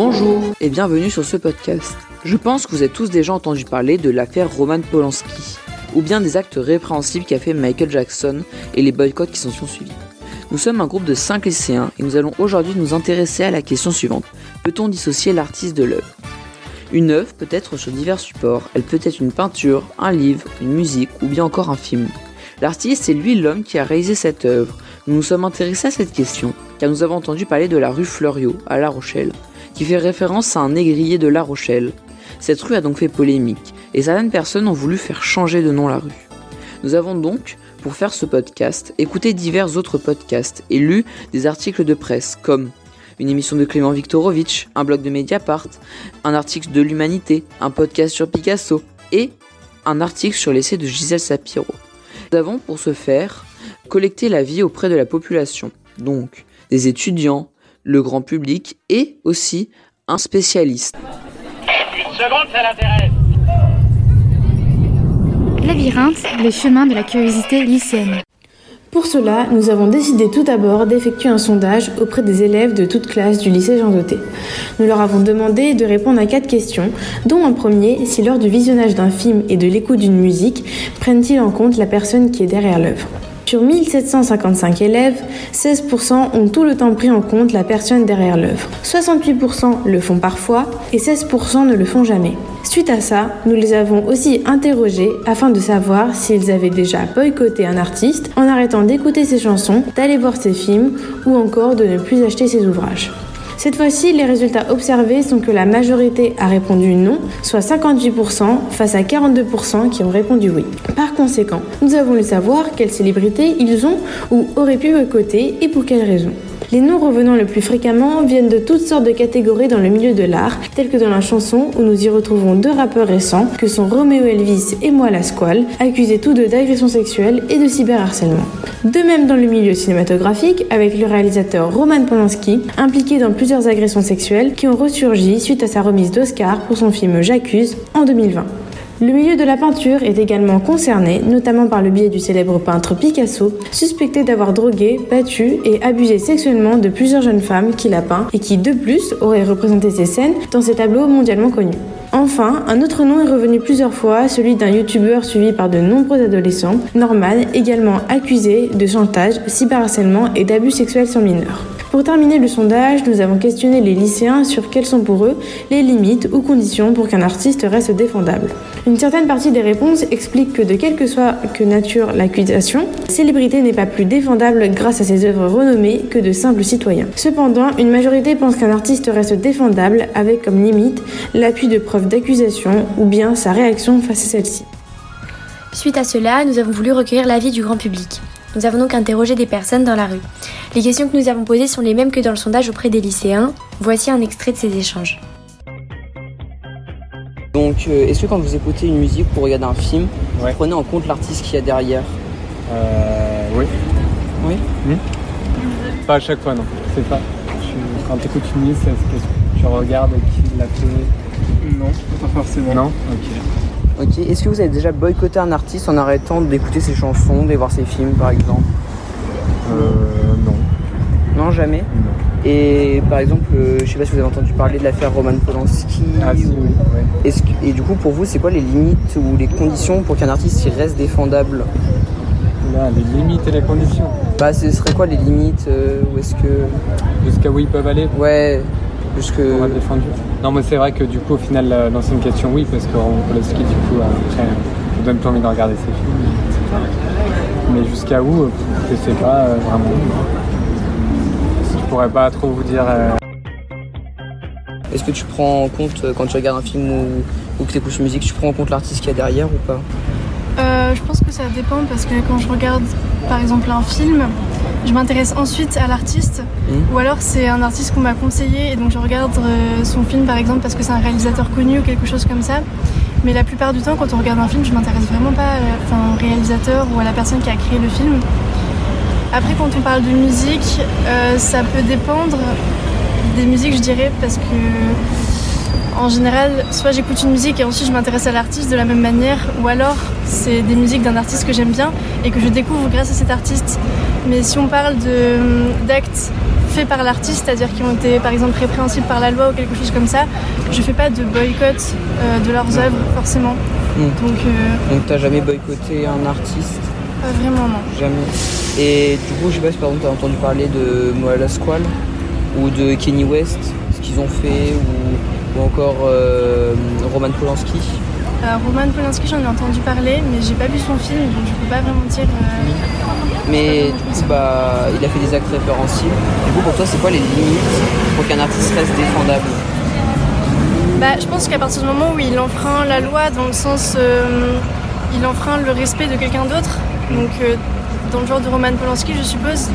Bonjour et bienvenue sur ce podcast. Je pense que vous avez tous déjà entendu parler de l'affaire Roman Polanski, ou bien des actes répréhensibles qu'a fait Michael Jackson et les boycotts qui s'en sont suivis. Nous sommes un groupe de 5 lycéens et nous allons aujourd'hui nous intéresser à la question suivante. Peut-on dissocier l'artiste de l'œuvre? Une œuvre peut être sur divers supports, elle peut être une peinture, un livre, une musique ou bien encore un film. L'artiste, c'est lui l'homme qui a réalisé cette œuvre. Nous nous sommes intéressés à cette question, car nous avons entendu parler de la rue Fleuriot, à La Rochelle, qui fait référence à un négrier de La Rochelle. Cette rue a donc fait polémique, et certaines personnes ont voulu faire changer de nom la rue. Nous avons donc, pour faire ce podcast, écouté divers autres podcasts et lu des articles de presse, comme une émission de Clément Viktorovitch, un blog de Mediapart, un article de l'Humanité, un podcast sur Picasso et un article sur l'essai de Gisèle Sapiro. Nous avons pour ce faire collecté l'avis auprès de la population, donc des étudiants, le grand public et aussi un spécialiste. Une seconde, ça l'intéresse. Labyrinthe, les chemins de la curiosité lycéenne. Pour cela, nous avons décidé tout d'abord d'effectuer un sondage auprès des élèves de toute classe du lycée Jean Doté. Nous leur avons demandé de répondre à quatre questions, dont un premier, si lors du visionnage d'un film et de l'écoute d'une musique, prennent-ils en compte la personne qui est derrière l'œuvre? Sur 1755 élèves, 16% ont tout le temps pris en compte la personne derrière l'œuvre. 68% le font parfois et 16% ne le font jamais. Suite à ça, nous les avons aussi interrogés afin de savoir s'ils avaient déjà boycotté un artiste en arrêtant d'écouter ses chansons, d'aller voir ses films ou encore de ne plus acheter ses ouvrages. Cette fois-ci, les résultats observés sont que la majorité a répondu non, soit 58% face à 42% qui ont répondu oui. Par conséquent, nous avons voulu savoir quelles célébrités ils ont ou auraient pu boycotter et pour quelles raisons. Les noms revenant le plus fréquemment viennent de toutes sortes de catégories dans le milieu de l'art, telles que dans la chanson où nous y retrouvons deux rappeurs récents que sont Romeo Elvis et Moi la Squale, accusés tous deux d'agression sexuelle et de cyberharcèlement. De même dans le milieu cinématographique, avec le réalisateur Roman Polanski, impliqué dans plusieurs agressions sexuelles qui ont ressurgi suite à sa remise d'Oscar pour son film J'accuse en 2020. Le milieu de la peinture est également concerné, notamment par le biais du célèbre peintre Picasso, suspecté d'avoir drogué, battu et abusé sexuellement de plusieurs jeunes femmes qu'il a peint et qui, de plus, aurait représenté ces scènes dans ses tableaux mondialement connus. Enfin, un autre nom est revenu plusieurs fois, celui d'un youtubeur suivi par de nombreux adolescents, Norman, également accusé de chantage, cyberharcèlement et d'abus sexuels sur mineurs. Pour terminer le sondage, nous avons questionné les lycéens sur quelles sont pour eux les limites ou conditions pour qu'un artiste reste défendable. Une certaine partie des réponses explique que de quelque soit que nature l'accusation, la célébrité n'est pas plus défendable grâce à ses œuvres renommées que de simples citoyens. Cependant, une majorité pense qu'un artiste reste défendable avec comme limite l'appui de preuves d'accusation ou bien sa réaction face à celle-ci. Suite à cela, nous avons voulu recueillir l'avis du grand public. Nous avons donc interrogé des personnes dans la rue. Les questions que nous avons posées sont les mêmes que dans le sondage auprès des lycéens. Voici un extrait de ces échanges. Donc, euh, est-ce que quand vous écoutez une musique ou regardez un film, Ouais. vous prenez en compte l'artiste qu'il y a derrière Euh, oui. Oui. Pas à chaque fois, non. C'est pas. Tu- quand tu écoutes une musique, c'est ce que tu regardes qui l'a fait. Non, pas forcément. Non Ok. Ok. Est-ce que vous avez déjà boycotté un artiste en arrêtant d'écouter ses chansons, de voir ses films par exemple Euh, non. Non, jamais. Non. Et par exemple, euh, je sais pas si vous avez entendu parler de l'affaire Roman Polanski. Ah si, ou- oui. ouais. Est-ce que- et du coup, pour vous, c'est quoi les limites ou les conditions pour qu'un artiste il reste défendable? Là, les limites et les conditions. Bah, ce serait quoi les limites euh, Ou est-ce que. Jusqu'à où ils peuvent aller Ouais, jusque. être défendu. Non, mais c'est vrai que du coup, au final, la- l'ancienne question, oui, parce que Roman Polanski, du coup, après, ça donne plus envie de regarder ses films. Mais jusqu'à où, euh, je sais pas euh, vraiment. Je pourrais pas trop vous dire. euh, Est-ce que tu prends en compte euh, quand tu regardes un film ou, ou que tu écoutes une musique, tu prends en compte l'artiste qu'il y a derrière ou pas? Euh, je pense que ça dépend parce que quand je regarde par exemple un film, je m'intéresse ensuite à l'artiste Mhm. ou alors c'est un artiste qu'on m'a conseillé et donc je regarde euh, son film par exemple parce que c'est un réalisateur connu ou quelque chose comme ça. Mais la plupart du temps quand on regarde un film, je m'intéresse vraiment pas à la- enfin, au réalisateur ou à la personne qui a créé le film. Après quand on parle de musique, euh, ça peut dépendre des musiques je dirais parce que en général, soit j'écoute une musique et ensuite je m'intéresse à l'artiste de la même manière, ou alors c'est des musiques d'un artiste que j'aime bien et que je découvre grâce à cet artiste. Mais si on parle d'actes faits par l'artiste, c'est-à-dire qui ont été par exemple répréhensibles par la loi ou quelque chose comme ça, je fais pas de boycott euh, de leurs œuvres forcément. Mm. Donc euh, Donc t'as jamais boycotté un artiste? Pas vraiment non. Jamais. Et du coup, je sais pas si par exemple t'as entendu parler de Moala Squall ou de Kenny West, ce qu'ils ont fait, ou, ou encore euh, Roman Polanski. Euh, Roman Polanski, j'en ai entendu parler, mais j'ai pas vu son film, donc je peux pas vraiment dire. euh, Mais du coup, bah, il a fait des actes répréhensibles. Du coup, pour toi, c'est quoi les limites pour qu'un artiste reste défendable? Bah, je pense qu'à partir du moment où il enfreint la loi, dans le sens, euh, il enfreint le respect de quelqu'un d'autre, donc euh, dans le genre de Roman Polanski, je suppose,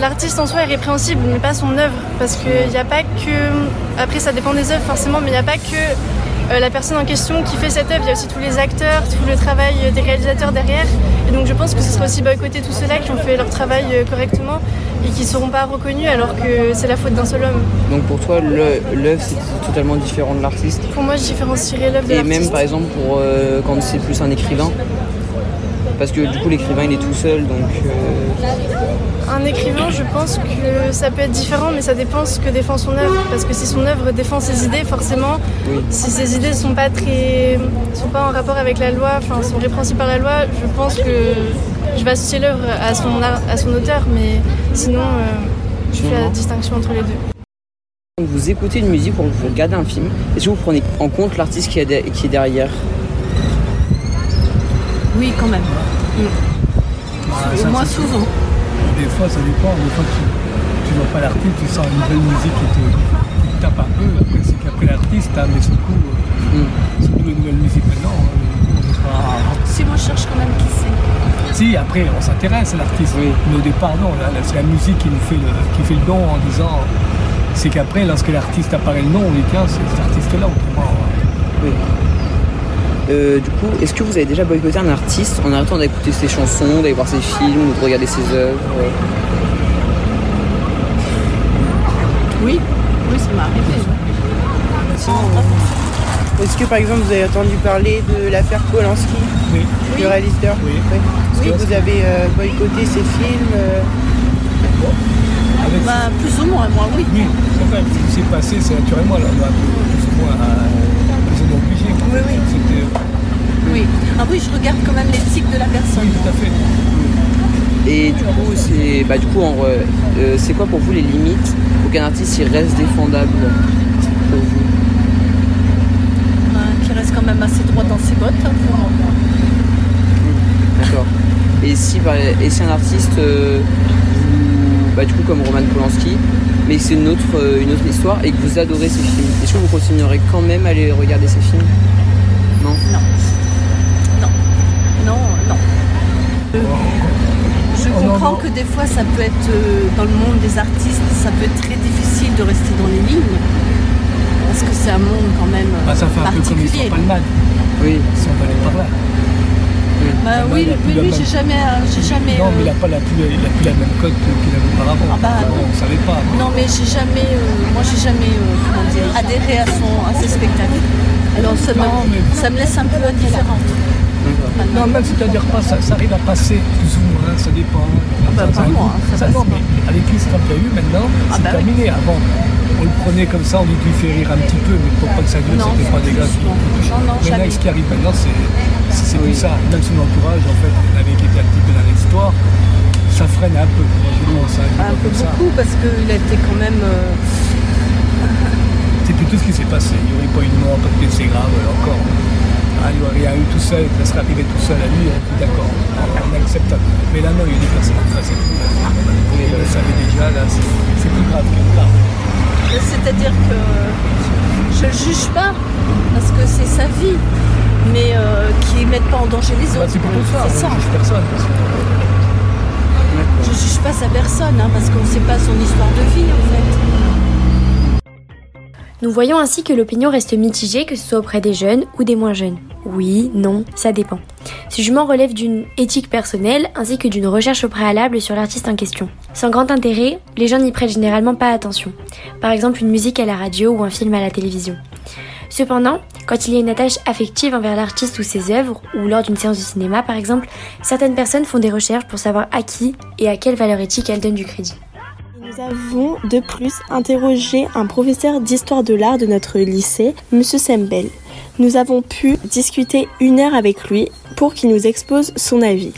l'artiste en soi est répréhensible, mais pas son œuvre, parce qu'il n'y a pas que, après ça dépend des œuvres forcément, mais il n'y a pas que la personne en question qui fait cette œuvre, il y a aussi tous les acteurs, tout le travail euh, des réalisateurs derrière, et donc je pense que ce sera aussi boycotter tous ceux-là qui ont fait leur travail euh, correctement et qui ne seront pas reconnus alors que c'est la faute d'un seul homme. Donc pour toi, l'œuvre, c'est totalement différent de l'artiste? Pour moi, je différencierais l'œuvre de Et l'artiste. même, par exemple, pour euh, quand c'est plus un écrivain? Parce que du coup, l'écrivain, il est tout seul, donc... euh, Un écrivain, je pense que ça peut être différent, mais ça dépend ce que défend son œuvre. Parce que si son œuvre défend ses idées, forcément, Oui. si ses idées sont pas très, sont pas en rapport avec la loi, enfin sont répréhensibles par la loi, je pense que je vais associer l'œuvre à son à son auteur, mais sinon, euh, je fais la distinction entre les deux. Quand vous écoutez une musique ou vous regardez un film, est-ce que vous prenez en compte l'artiste qui, est de- qui est derrière? Oui, quand même. Ah, ça, Moi, souvent. Des fois, ça dépend. Des fois, tu, tu vois pas l'artiste, tu sens une nouvelle musique qui te, qui te tape un peu. Après, c'est qu'après l'artiste, hein, mais surtout, euh, surtout les nouvelles musiques maintenant. hein, pas- Si moi je cherche quand même qui c'est. Si, après, on s'intéresse à l'artiste. Oui. Mais au départ, non. là, là, c'est la musique qui nous fait le, qui fait le don en disant. C'est qu'après, lorsque l'artiste apparaît le nom, on dit tiens, c'est cet artiste-là. Autrement, euh, Oui. Euh, du coup, est-ce que vous avez déjà boycotté un artiste en arrêtant d'écouter ses chansons, d'aller voir ses films ou de regarder ses œuvres euh, Oui, oui, ça m'est arrivé. Est-ce que par exemple vous avez entendu parler de l'affaire Polanski, oui. du réalisateur Oui. Est-ce que vous avez euh, boycotté ses films euh, Avec- Bah, plus ou moins, moi, oui. Oui, c'est vrai. Ce qui s'est passé, c'est naturellement, là, plus ou moins plus ou moins obligé. Oui, oui. Oui. Ah oui, je regarde quand même l'éthique de la personne. Oui, tout à fait. Et du coup, c'est bah, du coup, euh, c'est quoi pour vous les limites pour qu'un artiste il reste défendable pour vous Hein, qui reste quand même assez droit dans ses bottes. hein, pour moi. D'accord. Et si, et si un artiste, euh, vous- bah, du coup comme Roman Polanski, mais c'est une autre, euh, une autre histoire et que vous adorez ses films, est-ce que vous continuerez quand même à aller regarder ses films? Non? Non, non. Euh, Je Oh, comprends que des fois, ça peut être, euh, dans le monde des artistes, ça peut être très difficile de rester dans les lignes. Parce que c'est un monde quand même euh, Bah, ça fait un peu comme Oui. si on va aller par là. Bah oui, oui, la oui, j'ai jamais, euh, j'ai jamais. Non, mais il euh, n'a pas, la- plus- il a plus la même cote qu'il avait auparavant. Ah bah, non. on ne savait pas. Non, mais j'ai jamais, euh, moi j'ai jamais, euh, comment dire, adhéré à son, à ses spectacles. Alors ça me, mais- ça me laisse un peu indifférente. Non, même c'est-à-dire pas, ça, ça arrive à passer plus ou moins, ça dépend. bah, ça, pas moi, hein, ça ça, passe non, mais avec les quand il y a eu maintenant, Ah c'est bah oui. terminé. Avant, on le prenait comme ça, on lui fait rire un petit peu, mais pour pas que ça dure, c'était pas gars qui. non, Maintenant, ce qui arrive maintenant, c'est c'est- c'est Oui. plus ça. Même son entourage, en fait, on avait qui était un petit peu dans l'histoire, ça freine un peu. Moi, hein, Un peu beaucoup parce qu'il a été quand même. euh, C'est plutôt ce qui s'est passé. Il n'y aurait pas eu de mort, de blessé grave, encore. Ah, il aurait rien eu tout seul, ça serait arrivé tout seul à lui, on est d'accord, on accepte. Mais là, non, il y a des personnes en face et tout. Il le savait déjà, là, c'est plus grave quelque part. C'est-à-dire que je ne juge pas parce que c'est sa vie, mais euh, qui ne mettent pas en danger les Bah, autres. c'est plutôt ça, C'est ça. ne juge personne. parce que- Je juge pas sa personne hein, parce qu'on ne sait pas son histoire de vie en fait. Nous voyons ainsi que l'opinion reste mitigée, que ce soit auprès des jeunes ou des moins jeunes. Oui, non, ça dépend. Ce jugement relève d'une éthique personnelle ainsi que d'une recherche au préalable sur l'artiste en question. Sans grand intérêt, les gens n'y prêtent généralement pas attention. Par exemple, une musique à la radio ou un film à la télévision. Cependant, quand il y a une attache affective envers l'artiste ou ses œuvres, ou lors d'une séance de cinéma par exemple, certaines personnes font des recherches pour savoir à qui et à quelle valeur éthique elles donnent du crédit. Nous avons de plus interrogé un professeur d'histoire de l'art de notre lycée, Monsieur Sembel. Nous avons pu discuter une heure avec lui pour qu'il nous expose son avis.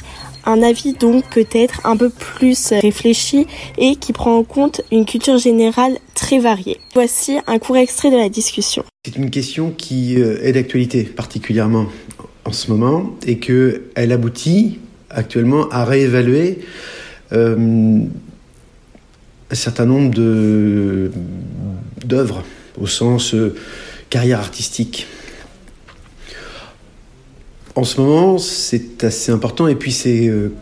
Un avis donc peut-être un peu plus réfléchi et qui prend en compte une culture générale très variée. Voici un court extrait de la discussion. C'est une question qui euh, est d'actualité particulièrement en ce moment et qu'elle aboutit actuellement à réévaluer euh, un certain nombre d'œuvres au sens euh, carrière artistique. En ce moment, c'est assez important et puis c'est euh,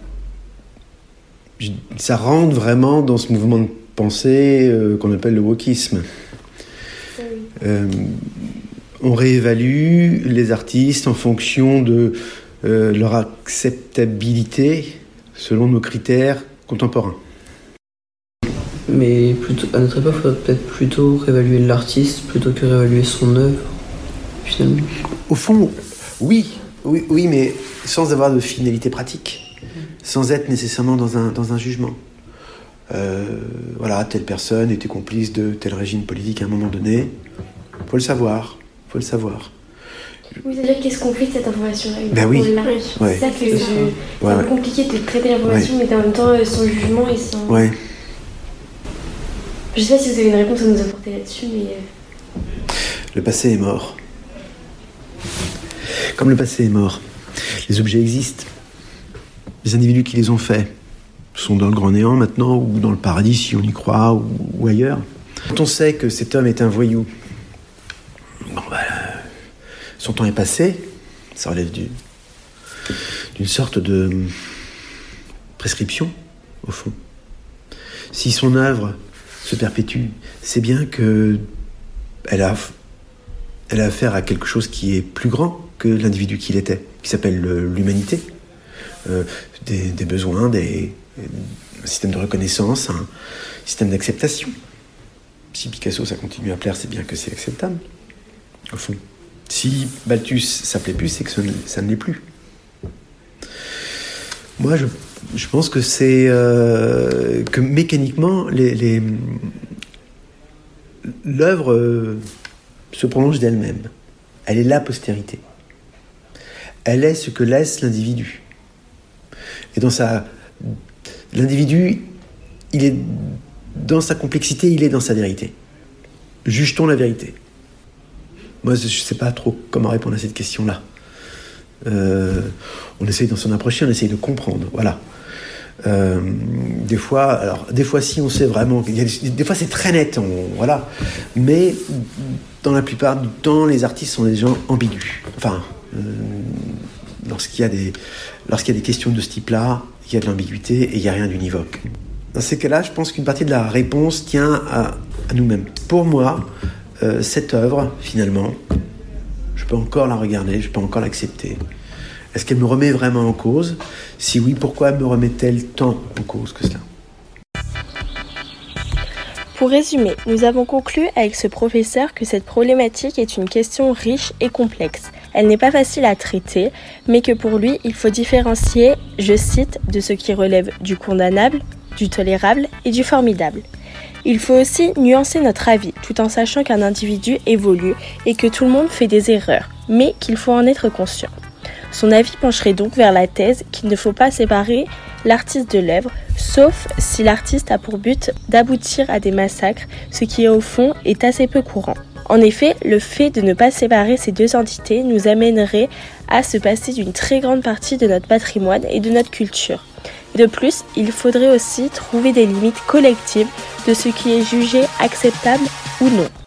ça rentre vraiment dans ce mouvement de pensée euh, qu'on appelle le wokisme. on réévalue les artistes en fonction de leur acceptabilité selon nos critères contemporains. Mais plutôt, à notre époque, il faudrait peut-être plutôt réévaluer l'artiste plutôt que réévaluer son œuvre, finalement. Au fond, oui, oui, oui mais sans avoir de finalité pratique, sans être nécessairement dans un, dans un jugement. Euh, voilà, telle personne était complice de tel régime politique à un moment donné. Faut le savoir, faut le savoir. Oui, c'est-à-dire qu'est-ce qu'on fait de cette information-là Ben oui. C'est ça que c'est compliqué de traiter l'information, mais en même temps euh, sans jugement et sans. Je sais pas si vous avez une réponse à nous apporter là-dessus, mais. Euh. Le passé est mort. Comme le passé est mort, les objets existent. Les individus qui les ont faits sont dans le grand néant maintenant, ou dans le paradis si on y croit, ou, ailleurs. Quand on sait que cet homme est un voyou, bon, bah, son temps est passé, ça relève d'une sorte de prescription, au fond. Si son œuvre se perpétue, c'est bien que elle a, elle a affaire à quelque chose qui est plus grand que l'individu qu'il était, qui s'appelle l'humanité. Euh, des, besoins, des, un système de reconnaissance, un système d'acceptation. Si Picasso ça continue à plaire, c'est bien que c'est acceptable, au fond. Si Balthus ça plaît plus, c'est que ça ne, l'est plus. Moi, je, pense que c'est euh, que mécaniquement, l'œuvre euh, se prolonge d'elle-même. Elle est la postérité elle est ce que laisse l'individu. Et dans sa. L'individu, il est dans sa complexité, il est dans sa vérité. Juge-t-on la vérité Moi, je ne sais pas trop comment répondre à cette question-là. Euh, on essaye d'en s'en approcher, on essaye de comprendre. Voilà. Euh, des fois, alors des fois si on sait vraiment, des, fois c'est très net, voilà. Mais dans la plupart du temps, les artistes sont des gens ambigus. Enfin, euh, lorsqu'il y, a des, y a des questions de ce type-là, il y a de l'ambiguïté et il n'y a rien d'univoque. Dans ces cas-là, je pense qu'une partie de la réponse tient à, nous-mêmes. Pour moi, cette œuvre, finalement, je peux encore la regarder, je peux encore l'accepter. Est-ce qu'elle me remet vraiment en cause? Si oui, pourquoi me remet-elle tant en cause que cela? Pour résumer, nous avons conclu avec ce professeur que cette problématique est une question riche et complexe. Elle n'est pas facile à traiter, mais que pour lui, il faut différencier, je cite, de ce qui relève du condamnable, du tolérable et du formidable. Il faut aussi nuancer notre avis, tout en sachant qu'un individu évolue et que tout le monde fait des erreurs, mais qu'il faut en être conscient. Son avis pencherait donc vers la thèse qu'il ne faut pas séparer l'artiste de l'œuvre, sauf si l'artiste a pour but d'aboutir à des massacres, ce qui au fond est assez peu courant. En effet, le fait de ne pas séparer ces deux entités nous amènerait à se passer d'une très grande partie de notre patrimoine et de notre culture. De plus, il faudrait aussi trouver des limites collectives de ce qui est jugé acceptable ou non.